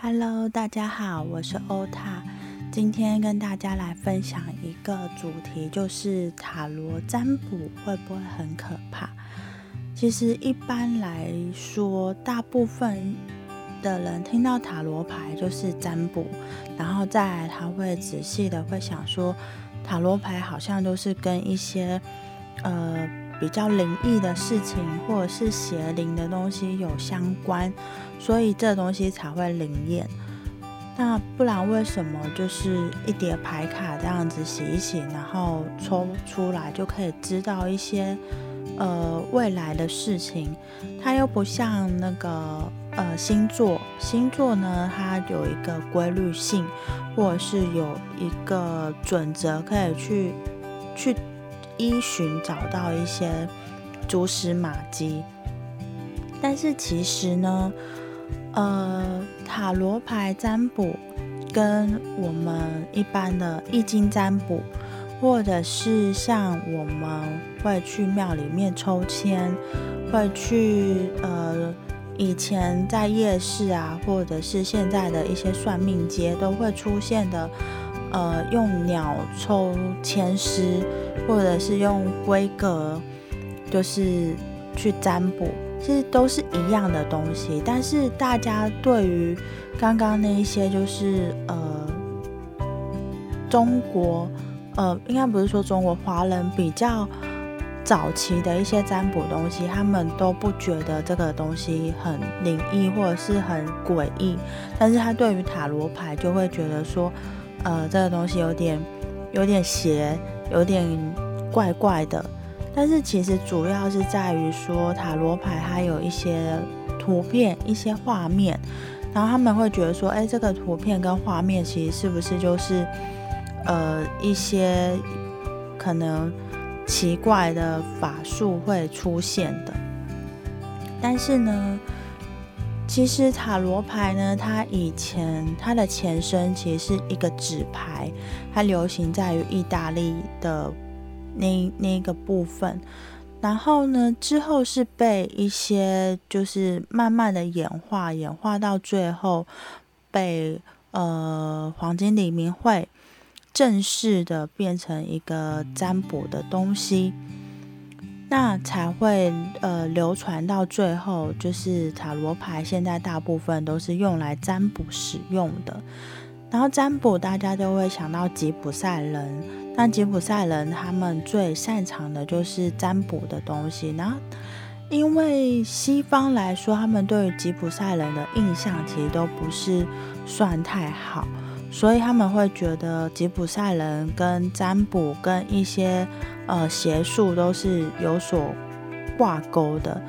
Hello，大家好，我是欧塔。今天跟大家来分享一个主题，就是塔罗占卜会不会很可怕？其实一般来说，大部分的人听到塔罗牌就是占卜，然后再来他会仔细的会想说，塔罗牌好像都是跟一些呃比较灵异的事情或者是邪灵的东西有相关。所以这东西才会灵验。那不然为什么就是一叠牌卡这样子洗一洗，然后抽出来就可以知道一些呃未来的事情？它又不像那个呃星座，星座呢它有一个规律性，或者是有一个准则可以去去依循找到一些蛛丝马迹。但是其实呢？呃，塔罗牌占卜跟我们一般的易经占卜，或者是像我们会去庙里面抽签，会去呃以前在夜市啊，或者是现在的一些算命街都会出现的，呃，用鸟抽签师，或者是用规格，就是去占卜。其实都是一样的东西，但是大家对于刚刚那一些，就是呃，中国呃，应该不是说中国华人比较早期的一些占卜东西，他们都不觉得这个东西很灵异或者是很诡异，但是他对于塔罗牌就会觉得说，呃，这个东西有点有点邪，有点怪怪的。但是其实主要是在于说塔罗牌它有一些图片、一些画面，然后他们会觉得说，哎，这个图片跟画面其实是不是就是呃一些可能奇怪的法术会出现的？但是呢，其实塔罗牌呢，它以前它的前身其实是一个纸牌，它流行在于意大利的。那那个部分，然后呢，之后是被一些就是慢慢的演化，演化到最后被呃黄金黎明会正式的变成一个占卜的东西，那才会呃流传到最后，就是塔罗牌现在大部分都是用来占卜使用的，然后占卜大家都会想到吉普赛人。那吉普赛人他们最擅长的就是占卜的东西，然后因为西方来说，他们对于吉普赛人的印象其实都不是算太好，所以他们会觉得吉普赛人跟占卜跟一些呃邪术都是有所挂钩的。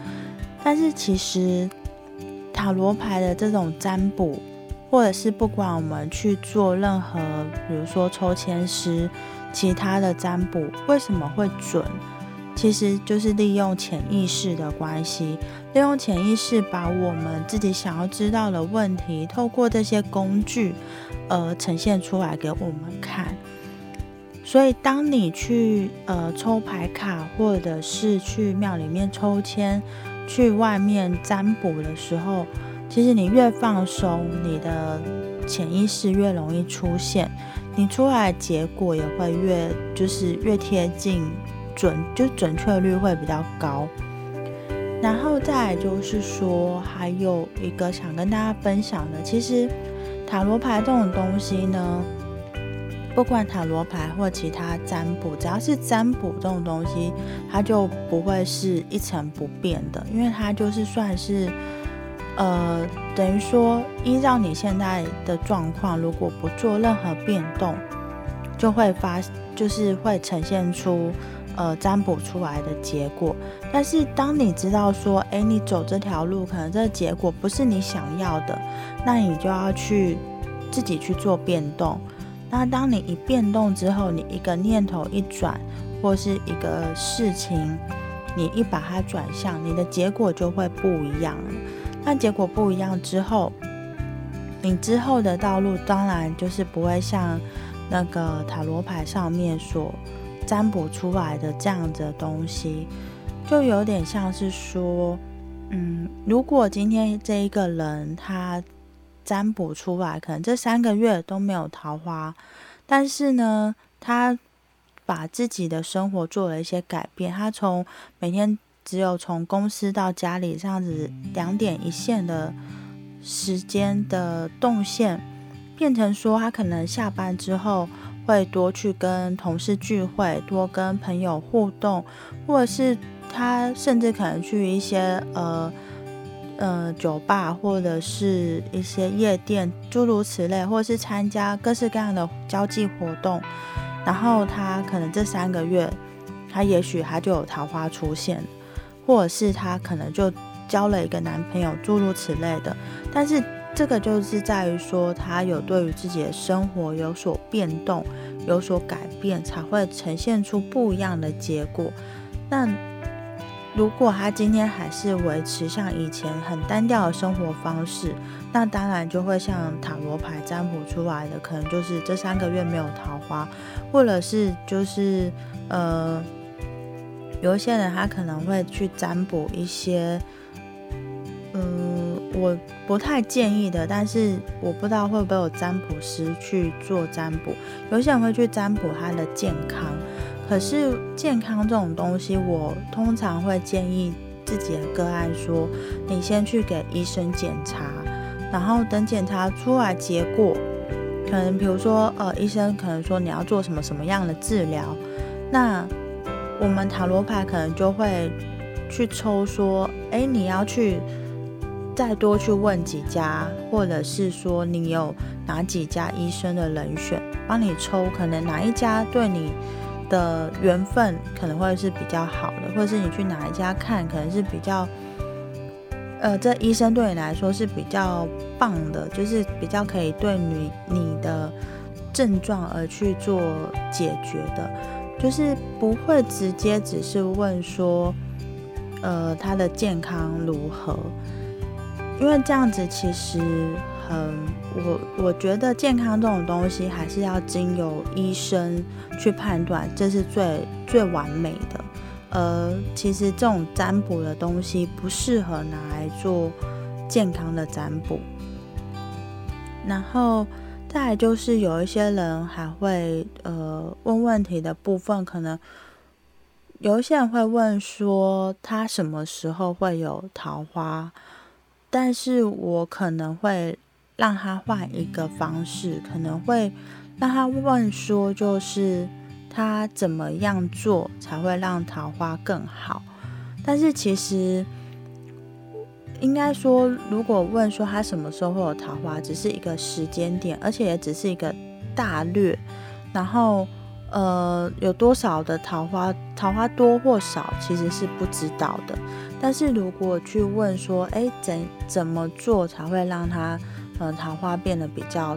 但是其实塔罗牌的这种占卜，或者是不管我们去做任何，比如说抽签师。其他的占卜为什么会准？其实就是利用潜意识的关系，利用潜意识把我们自己想要知道的问题，透过这些工具，呃，呈现出来给我们看。所以，当你去呃抽牌卡，或者是去庙里面抽签，去外面占卜的时候，其实你越放松，你的潜意识越容易出现。你出来结果也会越就是越贴近准，就准确率会比较高。然后再就是说，还有一个想跟大家分享的，其实塔罗牌这种东西呢，不管塔罗牌或其他占卜，只要是占卜这种东西，它就不会是一成不变的，因为它就是算是。呃，等于说，依照你现在的状况，如果不做任何变动，就会发，就是会呈现出呃占卜出来的结果。但是，当你知道说，哎，你走这条路，可能这个结果不是你想要的，那你就要去自己去做变动。那当你一变动之后，你一个念头一转，或是一个事情，你一把它转向，你的结果就会不一样了。但结果不一样之后，你之后的道路当然就是不会像那个塔罗牌上面所占卜出来的这样子的东西，就有点像是说，嗯，如果今天这一个人他占卜出来，可能这三个月都没有桃花，但是呢，他把自己的生活做了一些改变，他从每天只有从公司到家里这样子两点一线的时间的动线，变成说他可能下班之后会多去跟同事聚会，多跟朋友互动，或者是他甚至可能去一些呃。呃，酒吧或者是一些夜店，诸如此类，或者是参加各式各样的交际活动，然后他可能这三个月，他也许他就有桃花出现，或者是他可能就交了一个男朋友，诸如此类的。但是这个就是在于说，他有对于自己的生活有所变动，有所改变，才会呈现出不一样的结果。那。如果他今天还是维持像以前很单调的生活方式，那当然就会像塔罗牌占卜出来的，可能就是这三个月没有桃花，或者是就是呃，有一些人他可能会去占卜一些，嗯，我不太建议的，但是我不知道会不会有占卜师去做占卜，有些人会去占卜他的健康。可是健康这种东西，我通常会建议自己的个案说，你先去给医生检查，然后等检查出来结果，可能比如说，呃，医生可能说你要做什么什么样的治疗，那我们塔罗牌可能就会去抽说，哎，你要去再多去问几家，或者是说你有哪几家医生的人选，帮你抽，可能哪一家对你。的缘分可能会是比较好的，或者是你去哪一家看，可能是比较，呃，这医生对你来说是比较棒的，就是比较可以对你你的症状而去做解决的，就是不会直接只是问说，呃，他的健康如何，因为这样子其实。很，我我觉得健康这种东西还是要经由医生去判断，这是最最完美的。呃，其实这种占卜的东西不适合拿来做健康的占卜。然后再来就是有一些人还会呃问问题的部分，可能有一些人会问说他什么时候会有桃花，但是我可能会。让他换一个方式，可能会让他问说，就是他怎么样做才会让桃花更好？但是其实应该说，如果问说他什么时候会有桃花，只是一个时间点，而且也只是一个大略，然后呃有多少的桃花，桃花多或少其实是不知道的。但是如果去问说，哎，怎怎么做才会让他？呃，桃花变得比较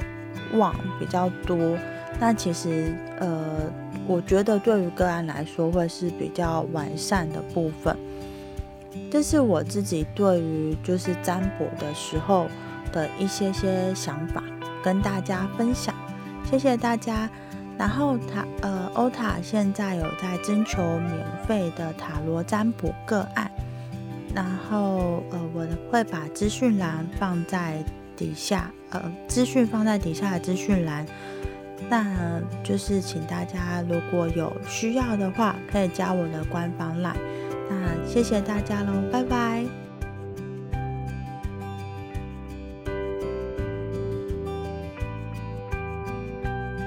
旺，比较多。那其实，呃，我觉得对于个案来说，会是比较完善的部分。这是我自己对于就是占卜的时候的一些些想法，跟大家分享。谢谢大家。然后塔呃欧塔现在有在征求免费的塔罗占卜个案，然后呃我会把资讯栏放在。底下呃，资讯放在底下的资讯栏，那就是请大家如果有需要的话，可以加我的官方栏。那谢谢大家喽，拜拜。